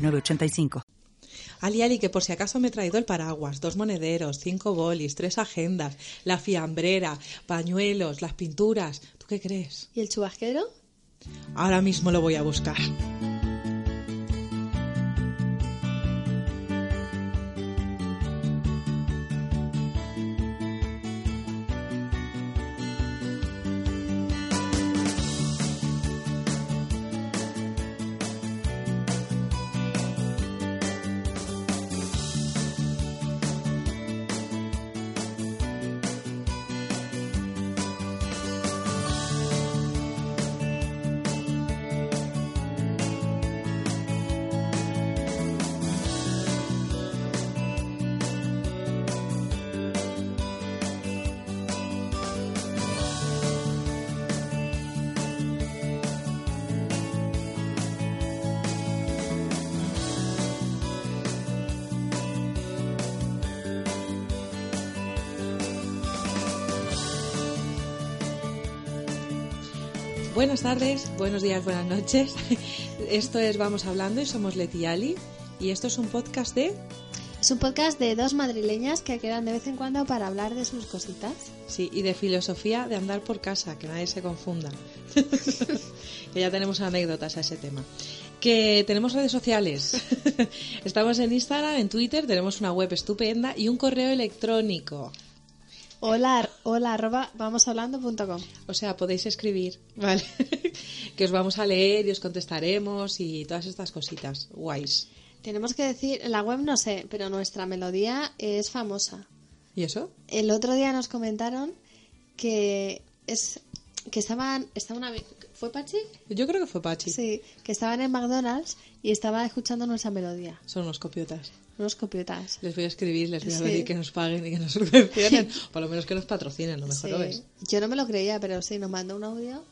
906985. Ali Ali, que por si acaso me he traído el paraguas, dos monederos, cinco bolis, tres agendas, la fiambrera, pañuelos, las pinturas. ¿Tú qué crees? ¿Y el chubasquero? Ahora mismo lo voy a buscar. Buenas tardes, buenos días, buenas noches. Esto es Vamos Hablando y somos Leti y Ali. Y esto es un podcast de... Es un podcast de dos madrileñas que quedan de vez en cuando para hablar de sus cositas. Sí, y de filosofía de andar por casa, que nadie se confunda. que ya tenemos anécdotas a ese tema. Que tenemos redes sociales. Estamos en Instagram, en Twitter, tenemos una web estupenda y un correo electrónico. Hola, hola, arroba vamoshablando.com. O sea, podéis escribir, ¿vale? que os vamos a leer y os contestaremos y todas estas cositas guays. Tenemos que decir, la web no sé, pero nuestra melodía es famosa. ¿Y eso? El otro día nos comentaron que es que estaban, estaban ¿Fue Pachi? Yo creo que fue Pachi. Sí, que estaban en McDonald's y estaba escuchando nuestra melodía. Son unos copiotas. Unos copiotas. Les voy a escribir, les voy a pedir que nos paguen y que nos subvencionen. Por lo menos que nos patrocinen, lo mejor Sí. lo ves. Yo no me lo creía, pero sí, nos mandó un audio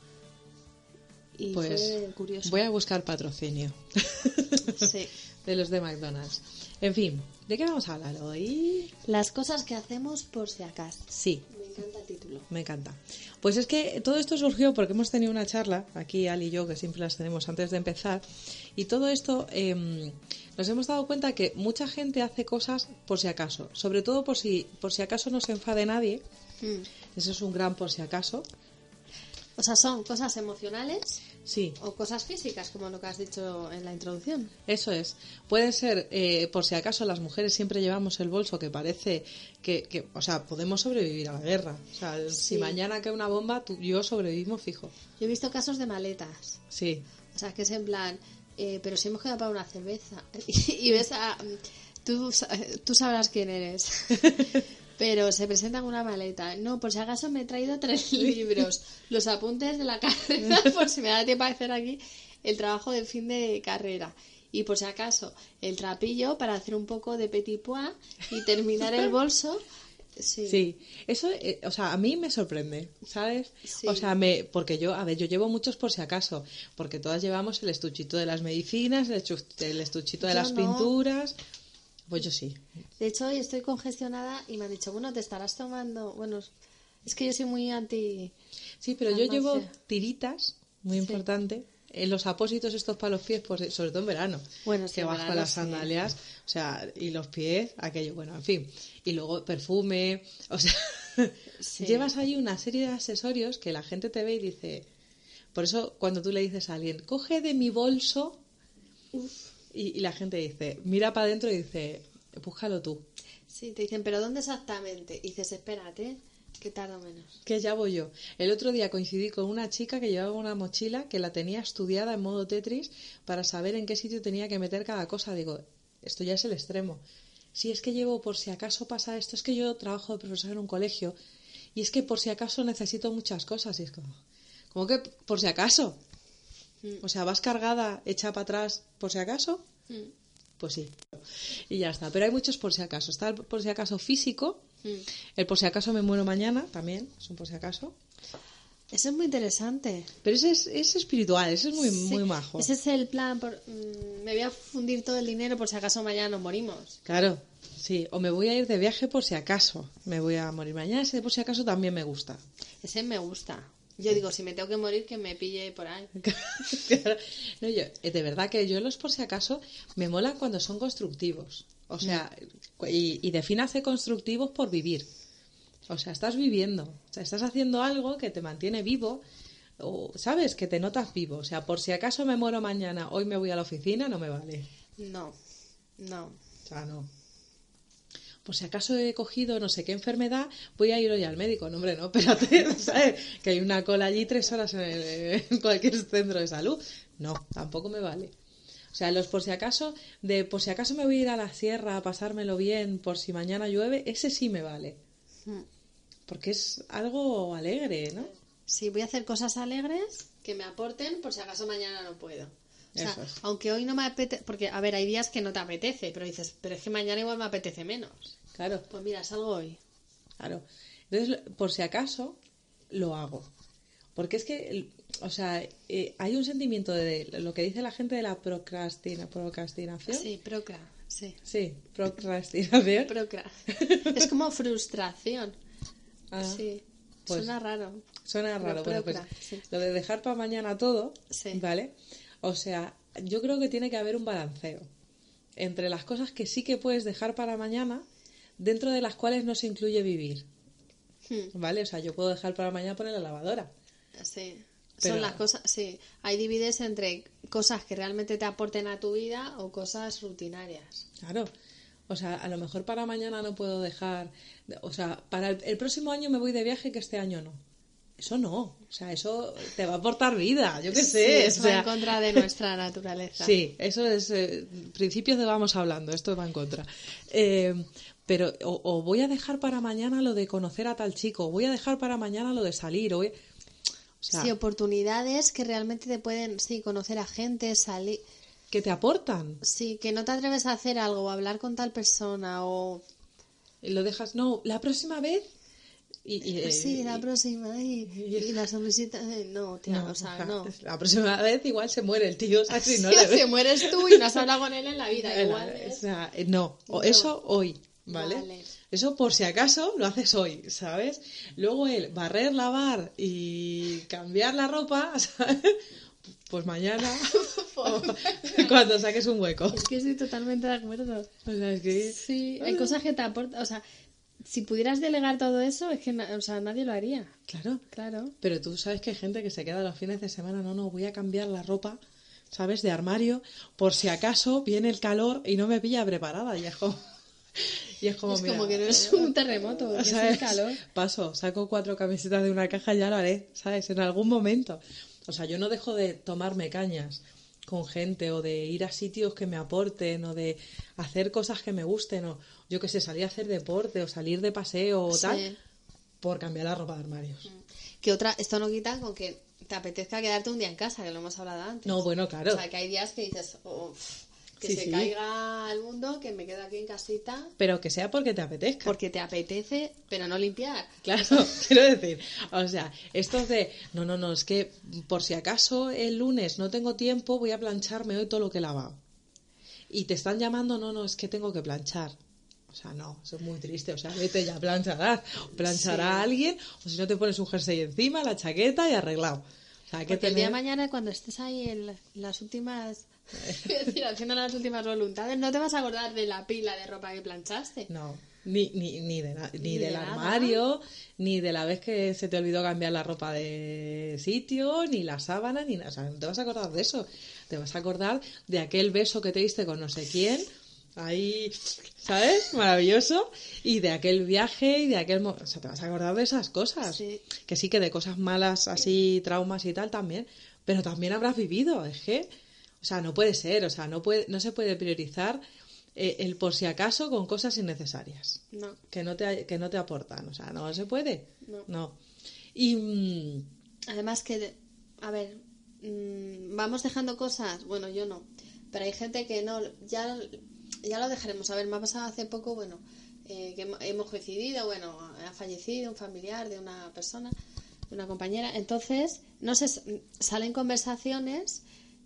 y Pues fue curioso. voy a buscar patrocinio Sí. de los de McDonald's. En fin, ¿de qué vamos a hablar hoy? Las cosas que hacemos por si acaso. Sí, encanta el título. me encanta. Pues es que todo esto surgió porque hemos tenido una charla, aquí Ali y yo, que siempre las tenemos antes de empezar, y todo esto em, nos hemos dado cuenta que mucha gente hace cosas por si acaso, sobre todo por si, por si acaso no se enfade nadie, Mm. eso es un gran por si acaso, O sea, son cosas emocionales sí, o cosas físicas, como lo que has dicho en la introducción. Eso es. Puede ser, eh, por si acaso las mujeres siempre llevamos el bolso que parece que, que, o sea, podemos sobrevivir a la guerra. O sea, si mañana cae una bomba, tú, yo sobrevivimos fijo. Yo he visto casos de maletas. Sí, O sea, que es en plan, eh, pero si hemos quedado para una cerveza. y ves a. Tú, tú sabrás quién eres. pero se presenta con una maleta. No, por si acaso me he traído tres libros. Los apuntes de la carrera, por si me da tiempo a hacer aquí el trabajo de fin de carrera. Y por si acaso, el trapillo para hacer un poco de petit pois y terminar el bolso. Sí. sí. Eso, eh, o sea, a mí me sorprende, ¿sabes? Sí. O sea, me, porque yo, a ver, yo llevo muchos por si acaso, porque todas llevamos el estuchito de las medicinas, el, el estuchito de Yo las no. pinturas. Pues yo sí. De hecho, hoy estoy congestionada y me han dicho, bueno, te estarás tomando. Bueno, es que yo soy muy anti. Sí, pero yo llevo tiritas, muy Sí. importante. En los apósitos estos para los pies, pues, sobre todo en verano. Bueno, que vas con las sí. sandalias, o sea, y los pies, aquello, bueno, en fin. Y luego perfume, o sea, llevas ahí una serie de accesorios que la gente te ve y dice. Por eso, cuando tú le dices a alguien, coge de mi bolso, y, y la gente dice, mira para adentro y dice, búscalo tú, Sí, te dicen, pero ¿dónde exactamente? Y dices, espérate, que tardo menos. que ya voy yo. El otro día coincidí con una chica que llevaba una mochila que la tenía estudiada en modo Tetris para saber en qué sitio tenía que meter cada cosa. Digo, esto ya es el extremo. Si es que llevo por si acaso pasa esto, es que yo trabajo de profesor en un colegio y es que por si acaso necesito muchas cosas y es como, ¿cómo que por si acaso? O sea, vas cargada, hecha para atrás por si acaso. Pues sí. Y ya está. Pero hay muchos por si acaso. Está el por si acaso físico, Mm. el por si acaso me muero mañana, también, es un por si acaso. Eso es muy interesante. Pero ese es, es espiritual, ese es muy, Sí, muy majo. Ese es el plan. Por, mm, me voy a fundir todo el dinero por si acaso mañana nos morimos. Claro, sí. O me voy a ir de viaje por si acaso me voy a morir mañana. Ese por si acaso también me gusta. Ese me gusta. Yo digo, si me tengo que morir, que me pille por ahí. No, yo, eh, de verdad que yo los por si acaso me molan cuando son constructivos. O sea, y, y defínase constructivos por vivir. O sea, estás viviendo. O sea, estás haciendo algo que te mantiene vivo. O, ¿sabes? Que te notas vivo. O sea, por si acaso me muero mañana, hoy me voy a la oficina, no me vale. No, no. O sea, no. Por si acaso he cogido no sé qué enfermedad, voy a ir hoy al médico. No, hombre, no, espérate, ¿sabes? Que hay una cola allí tres horas en, el- en cualquier centro de salud. No, tampoco me vale. O sea, los por si acaso, de por si acaso me voy a ir a la sierra a pasármelo bien, por si mañana llueve, ese sí me vale. Mm. Porque es algo alegre, ¿no? Sí, voy a hacer cosas alegres que me aporten por si acaso mañana no puedo. O sea, es. aunque hoy no me apetece, porque a ver, hay días que no te apetece, pero dices, pero es que mañana igual me apetece menos. Claro. Pues mira, salgo hoy. Claro. Entonces, por si acaso, lo hago. Porque es que, o sea, eh, hay un sentimiento de lo que dice la gente de la procrastina, procrastinación. Sí, procra, sí. Sí, procrastinación. Procra. es como frustración. Ah, sí. pues- Suena raro. Suena Pero raro, bueno, pues sí. lo de dejar para mañana todo, Sí. ¿vale? O sea, yo creo que tiene que haber un balanceo entre las cosas que sí que puedes dejar para mañana, dentro de las cuales no se incluye vivir, Hmm, ¿vale? O sea, yo puedo dejar para mañana poner la lavadora. Sí. Pero- Son las cosas, sí. Hay divides entre cosas que realmente te aporten a tu vida o cosas rutinarias. Claro. O sea, a lo mejor para mañana no puedo dejar. O sea, para el, el próximo año me voy de viaje que este año no. Eso no. O sea, eso te va a aportar vida. Yo qué Sí, sé. eso o va en contra de nuestra naturaleza. Sí, eso es eh, principios de vamos hablando, esto va en contra. Eh, pero o, o voy a dejar para mañana lo de conocer a tal chico, o voy a dejar para mañana lo de salir, o, voy- o sea, Sí, oportunidades que realmente te pueden, sí, conocer a gente, salir. que te aportan. Sí, que no te atreves a hacer algo o hablar con tal persona o... Y lo dejas, no, la próxima vez. Y, y, eh, sí, la y- próxima. Y, y la sonrisita. no, tía, no, o sea, no. La próxima vez igual se muere el tío, o sea, si no Sí, le ves. mueres tú y no has hablado con él en la vida. Igual o es- sea, eh, no, o No. eso hoy, ¿vale? Vale. Eso por si acaso lo haces hoy, ¿sabes? Luego el barrer, lavar y cambiar la ropa, ¿sabes? Pues mañana, cuando saques un hueco. Es que estoy totalmente de acuerdo. O sea, es que... Sí, hay cosas que te aportan. O sea, si pudieras delegar todo eso, es que o sea, nadie lo haría. Claro, Claro. pero tú sabes que hay gente que se queda los fines de semana, no, no, voy a cambiar la ropa, ¿sabes? De armario, por si acaso viene el calor y no me pilla preparada. Como... Y es como, es mira, como que no es un terremoto, que es calor. Paso, saco cuatro camisetas de una caja y ya lo haré, ¿sabes? En algún momento. O sea, yo no dejo de tomarme cañas con gente o de ir a sitios que me aporten o de hacer cosas que me gusten o yo que sé, salir a hacer deporte o salir de paseo o Sí. tal por cambiar la ropa de armarios. Que otra, esto no quita con que te apetezca quedarte un día en casa, que lo hemos hablado antes. No, bueno, claro. O sea, que hay días que dices, "Uf, que Sí, se sí. caiga el mundo, que me quedo aquí en casita, Pero que sea porque te apetezca. porque te apetece, pero no limpiar. Claro, quiero decir, o sea, esto de, no, no, no, es que por si acaso el lunes no tengo tiempo, voy a plancharme hoy todo lo que he lavado. Y te están llamando, no, no, es que tengo que planchar. O sea, no, eso es muy triste. O sea, vete ya, plancharás. Planchará Sí. a alguien, o si no te pones un jersey encima, la chaqueta y arreglado. O sea, que Porque el día de tener... mañana, cuando estés ahí en la- las últimas. es decir, haciendo las últimas voluntades, no te vas a acordar de la pila de ropa que planchaste. No, ni, ni, ni, de na- ni Ni de del armario, ni de la vez que se te olvidó cambiar la ropa de sitio, ni la sábana, ni nada. O sea, no te vas a acordar de eso. Te vas a acordar de aquel beso que te diste con no sé quién. Ahí, ¿sabes? Maravilloso. Y de aquel viaje y de aquel... O sea, te vas a acordar de esas cosas. Sí. Que sí, que de cosas malas, así, traumas y tal también. Pero también habrás vivido. Es que... O sea, no puede ser. O sea, no, puede, no se puede priorizar eh, el por si acaso con cosas innecesarias No. que no te, que no te aportan. O sea, no se puede. No. Y mm, Además que, a ver, mm, vamos dejando cosas, bueno, yo no, Pero hay gente que no, ya, ya lo dejaremos. A ver, me ha pasado hace poco, bueno, eh, que hemo- hemos coincidido, bueno, ha fallecido un familiar de una persona, de una compañera. Entonces, no sé, salen conversaciones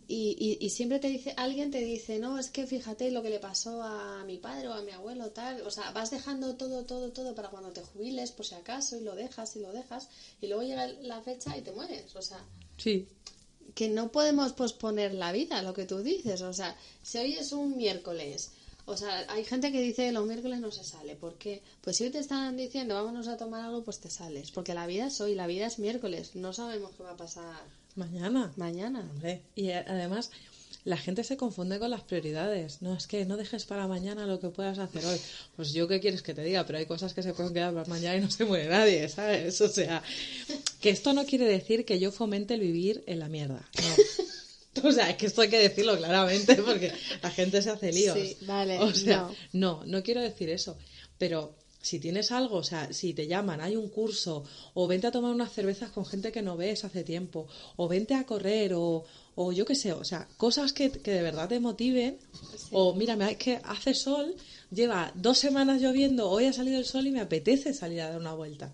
y, y, y siempre te dice, alguien te dice, no, es que fíjate lo que le pasó a mi padre o a mi abuelo, tal. O sea, vas dejando todo, todo, todo para cuando te jubiles, por si acaso, y lo dejas y lo dejas, y luego llega la fecha y te mueres. O sea, Sí, que no podemos posponer la vida, lo que tú dices. O sea, si hoy es un miércoles, o sea, hay gente que dice los miércoles no se sale. ¿Por qué? Pues si hoy te están diciendo vámonos a tomar algo, pues te sales. Porque la vida es hoy, la vida es miércoles. No sabemos qué va a pasar mañana. mañana. Hombre, y a- además la gente se confunde con las prioridades. No, es que no dejes para mañana lo que puedas hacer hoy. Pues yo qué quieres que te diga, pero hay cosas que se pueden quedar para mañana y no se muere nadie, ¿sabes? O sea, que esto no quiere decir que yo fomente el vivir en la mierda. No. O sea, es que esto hay que decirlo claramente porque la gente se hace líos. Sí, vale, O sea, no, no quiero decir eso. Pero si tienes algo, o sea, si te llaman, hay un curso, o vente a tomar unas cervezas con gente que no ves hace tiempo, o vente a correr, o, o yo qué sé, o sea, cosas que, que de verdad te motiven, o mira, es que hace sol, lleva dos semanas lloviendo, hoy ha salido el sol y me apetece salir a dar una vuelta.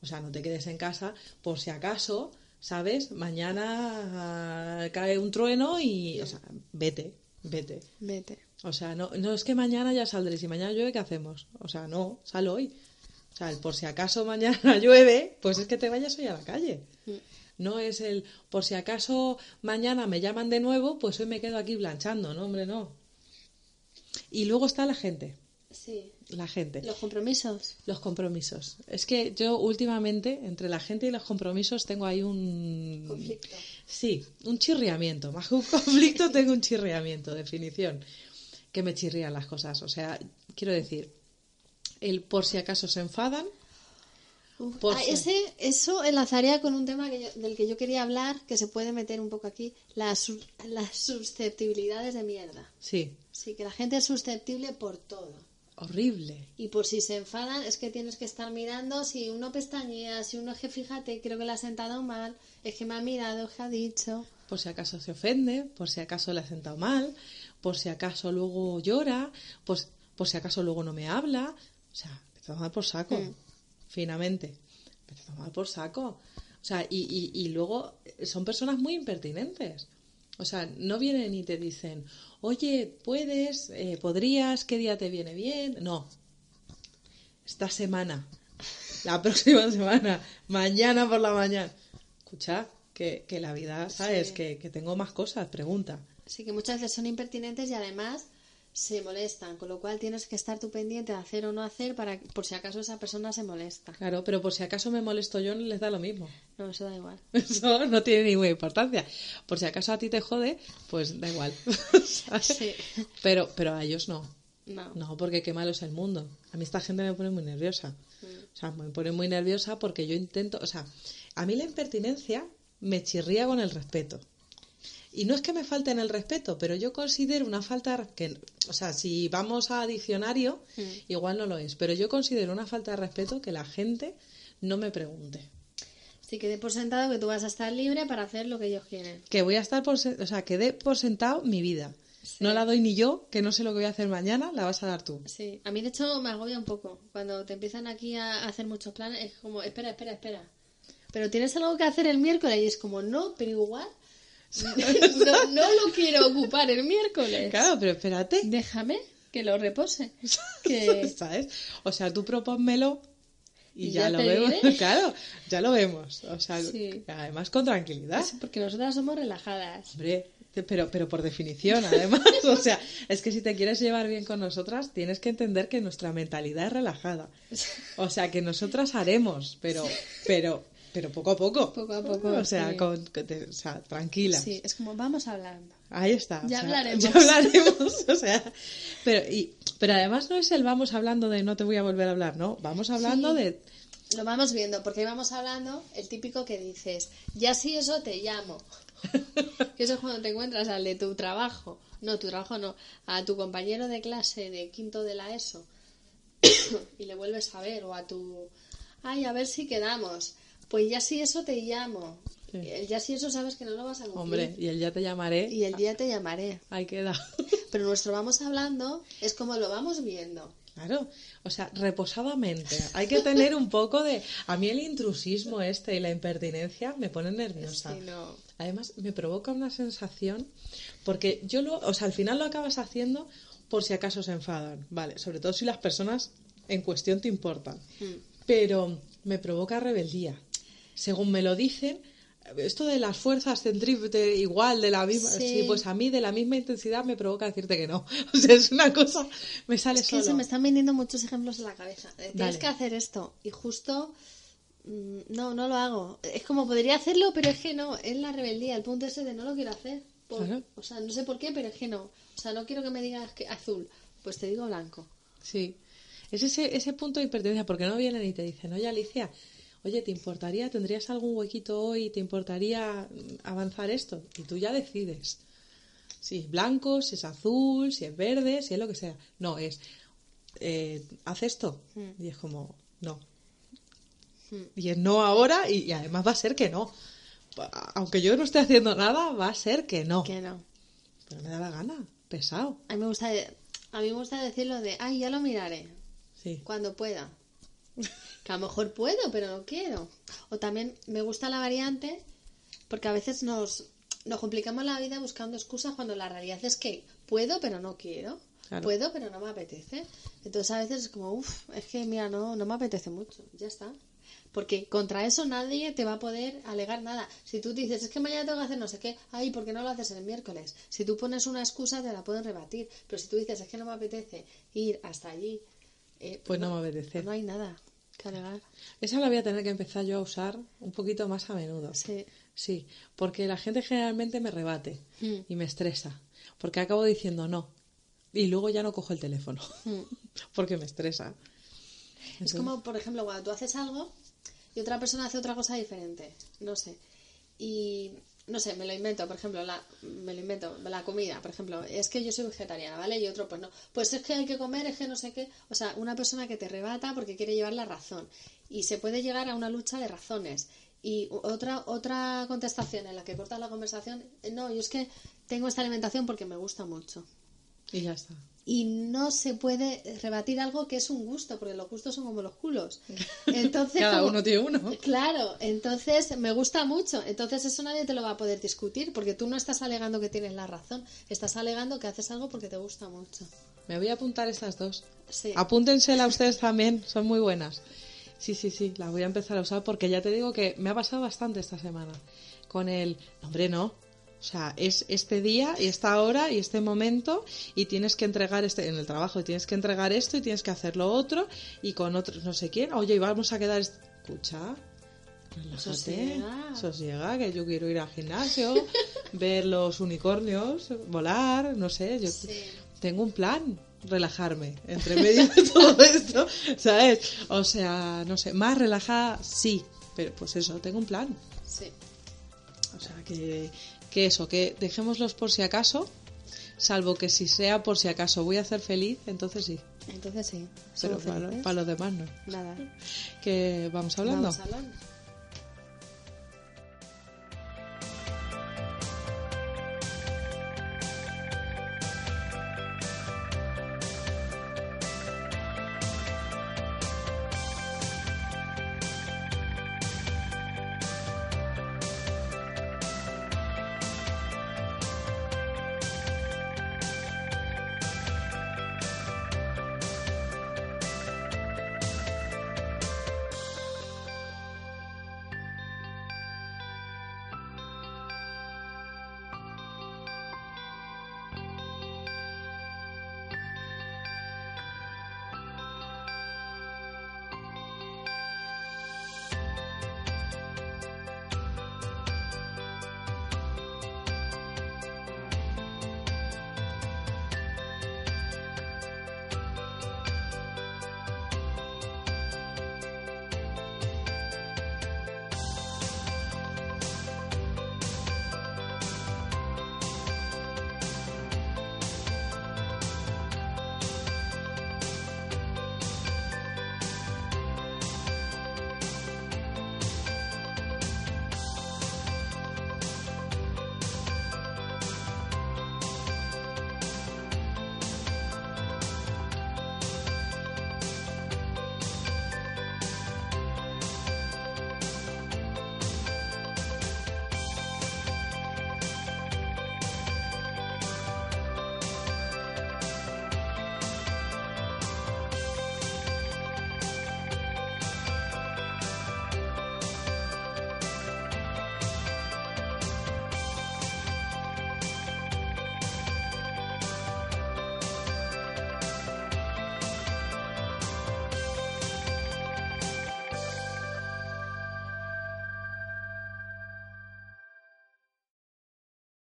O sea, no te quedes en casa por si acaso, ¿sabes? Mañana ah, cae un trueno y, o sea, vete, vete. Vete. O sea, no, no es que mañana ya saldré. Si mañana llueve, ¿qué hacemos? O sea, no, sal hoy. O sea, el por si acaso mañana llueve, pues es que te vayas hoy a la calle. No es el por si acaso mañana me llaman de nuevo, pues hoy me quedo aquí blanchando. No, hombre, no. Y luego está la gente. Sí. La gente. Los compromisos. Los compromisos. Es que yo últimamente, entre la gente y los compromisos, tengo ahí un... Conflicto. Sí, un chirriamiento. Más que un conflicto, tengo un chirriamiento, definición. Que me chirrían las cosas. O sea, quiero decir, el por si acaso se enfadan. Uf, Por ah, si- ese, eso enlazaría con un tema que yo- del que yo quería hablar, que se puede meter un poco aquí, las, las susceptibilidades de mierda. Sí, Sí, que la gente es susceptible por todo. horrible. Y por si se enfadan, es que tienes que estar mirando si uno pestañea, si uno es que fíjate, creo que le ha sentado mal, es que me ha mirado, es que ha dicho. Por si acaso se ofende, por si acaso le ha sentado mal, por si acaso luego llora, pues, por si acaso luego no me habla. O sea, me a tomar por saco, finamente. Me a tomar por saco. O sea, y, y, y luego son personas muy impertinentes. O sea, no vienen y te dicen, oye, puedes, eh, podrías, qué día te viene bien. No. Esta semana, la próxima semana, mañana por la mañana. Escucha, que, que la vida, ¿sabes? Sí. Que, que tengo más cosas, pregunta. Así que muchas veces son impertinentes y además se molestan, con lo cual tienes que estar tú pendiente de hacer o no hacer para por si acaso esa persona se molesta. Claro, pero por si acaso me molesto yo, no les da lo mismo. No, eso da igual. Eso no tiene ninguna importancia. Por si acaso a ti te jode, pues da igual. Sí. Pero, pero a ellos no. No. No, porque qué malo es el mundo. A mí esta gente me pone muy nerviosa. O sea, me pone muy nerviosa porque yo intento, o sea, a mí la impertinencia me chirría con el respeto. Y no es que me falten el respeto, pero yo considero una falta que, o sea, si vamos a diccionario, igual no lo es, pero yo considero una falta de respeto que la gente no me pregunte. Sí, que dé por sentado que tú vas a estar libre para hacer lo que ellos quieren. Que voy a estar por, o sea, que dé por sentado mi vida. No la doy ni yo, que no sé lo que voy a hacer mañana, la vas a dar tú. Sí, a mí de hecho me agobia un poco. Cuando te empiezan aquí a hacer muchos planes, es como, espera, espera, espera. Pero tienes algo que hacer el miércoles y es como, no, pero igual. no, no lo quiero ocupar el miércoles. Claro, pero espérate. Déjame que lo repose. Que... ¿Sabes? O sea, tú propónmelo y, Y ya, ya lo vemos. diré. Claro, ya lo vemos. O sea, Sí. además con tranquilidad. Es porque nosotras somos relajadas. Hombre, pero, pero por definición, además. o sea, es que si te quieres llevar bien con nosotras, tienes que entender que nuestra mentalidad es relajada. O sea, que nosotras haremos, pero, pero, pero poco a poco. Poco a poco, O sea, sí. con, o sea tranquila. Sí, es como, vamos hablando. Ahí está. o Ya sea, hablaremos. Ya hablaremos. O sea, pero, y, pero además no es el vamos hablando de no te voy a volver a hablar, no. Vamos hablando Sí. de. Lo vamos viendo, porque ahí vamos hablando el típico que dices, ya si eso te llamo. que eso es cuando te encuentras al de tu trabajo, no, tu trabajo no, a tu compañero de clase de quinto de la ESO y le vuelves a ver, o a tu, ay, a ver si quedamos. Pues ya si eso te llamo. Sí. El ya si eso sabes que no lo vas a cumplir. Hombre, y el ya te llamaré. Y el día te llamaré. Ahí queda. Pero nuestro vamos hablando es como lo vamos viendo. Claro, o sea, reposadamente. Hay que tener un poco de... A mí el intrusismo este y la impertinencia me pone nerviosa. Sí, no. Además, me provoca una sensación, porque yo lo, o sea, al final lo acabas haciendo por si acaso se enfadan, ¿vale? Sobre todo si las personas en cuestión te importan. Mm. Pero me provoca rebeldía. Según me lo dicen, esto de las fuerzas centrípetas igual, de la misma, Sí. sí. pues a mí de la misma intensidad me provoca decirte que no. O sea, es una cosa, me sale Es que solo. se me están viniendo muchos ejemplos en la cabeza. Tienes Dale. que hacer esto. Y justo. mm, No, no lo hago. Es como podría hacerlo, pero es que no. Es la rebeldía. El punto ese de no lo quiero hacer. Por- Claro. O sea, no sé por qué, pero es que no. O sea, no quiero que me digas que azul. Pues te digo blanco. Sí. Es ese, ese punto de impertinencia, porque no vienen y te dicen, oye Alicia, oye, ¿te importaría, tendrías algún huequito hoy, te importaría mm, avanzar esto? Y tú ya decides. Si es blanco, si es azul, si es verde, si es lo que sea. No, es, eh, haz esto. Mm. Y es como, no. Mm. Y es no ahora y, y además va a ser que no. Aunque yo no esté haciendo nada, va a ser que no. Que no. Pero me da la gana, pesado. A mí me gusta, a mí me gusta decirlo de, ay, ya lo miraré. Sí. Cuando pueda. Que a lo mejor puedo, pero no quiero. O también me gusta la variante porque a veces nos, nos complicamos la vida buscando excusas cuando la realidad es que puedo, pero no quiero. Claro. Puedo, pero no me apetece. Entonces a veces es como, uff, es que mira, no, no me apetece mucho. Ya está. Porque contra eso nadie te va a poder alegar nada. Si tú dices, es que mañana tengo que hacer no sé qué, ay, ¿por qué no lo haces el miércoles? Si tú pones una excusa, te la pueden rebatir. Pero si tú dices, es que no me apetece ir hasta allí, eh, Pues no me apetece. no hay nada que alegar. Esa la voy a tener que empezar yo a usar un poquito más a menudo. Sí. Sí, porque la gente generalmente me rebate Mm. y me estresa. Porque acabo diciendo no. Y luego ya no cojo el teléfono. Mm. porque me estresa. Es como, por ejemplo, cuando tú haces algo y otra persona hace otra cosa diferente. No sé. Y, no sé, me lo invento, por ejemplo, la, me lo invento, la comida, por ejemplo. Es que yo soy vegetariana, ¿vale? Y otro, pues no. Pues es que hay que comer, es que no sé qué. O sea, una persona que te rebata porque quiere llevar la razón. Y se puede llegar a una lucha de razones. Y otra, otra contestación en la que cortas la conversación, eh, no, yo es que tengo esta alimentación porque me gusta mucho. Y ya está. Y no se puede rebatir algo que es un gusto, porque los gustos son como los culos. Entonces, Cada como- uno tiene uno. Claro, entonces me gusta mucho. Entonces eso nadie te lo va a poder discutir, porque tú no estás alegando que tienes la razón, estás alegando que haces algo porque te gusta mucho. Me voy a apuntar estas dos. Sí. Apúntensela a ustedes también, son muy buenas. Sí, sí, sí, las voy a empezar a usar porque ya te digo que me ha pasado bastante esta semana. Con el, "No, hombre, no. O sea, es este día y esta hora y este momento y tienes que entregar este en el trabajo y tienes que entregar esto y tienes que hacer lo otro y con otros no sé quién. Oye, y vamos a quedar. Escucha, relájate, Sosiega. sosiega, que yo quiero ir al gimnasio, ver los unicornios, volar, no sé. Yo Sí. tengo un plan, relajarme entre medio de todo esto, ¿sabes? O sea, no sé, más relajada, sí, pero pues eso, tengo un plan. Sí. O sea, que, que eso, que dejémoslos por si acaso, salvo que si sea por si acaso voy a hacer feliz, entonces sí. Entonces sí. Pero para, para los demás no. Nada. Que vamos hablando. Vamos hablando.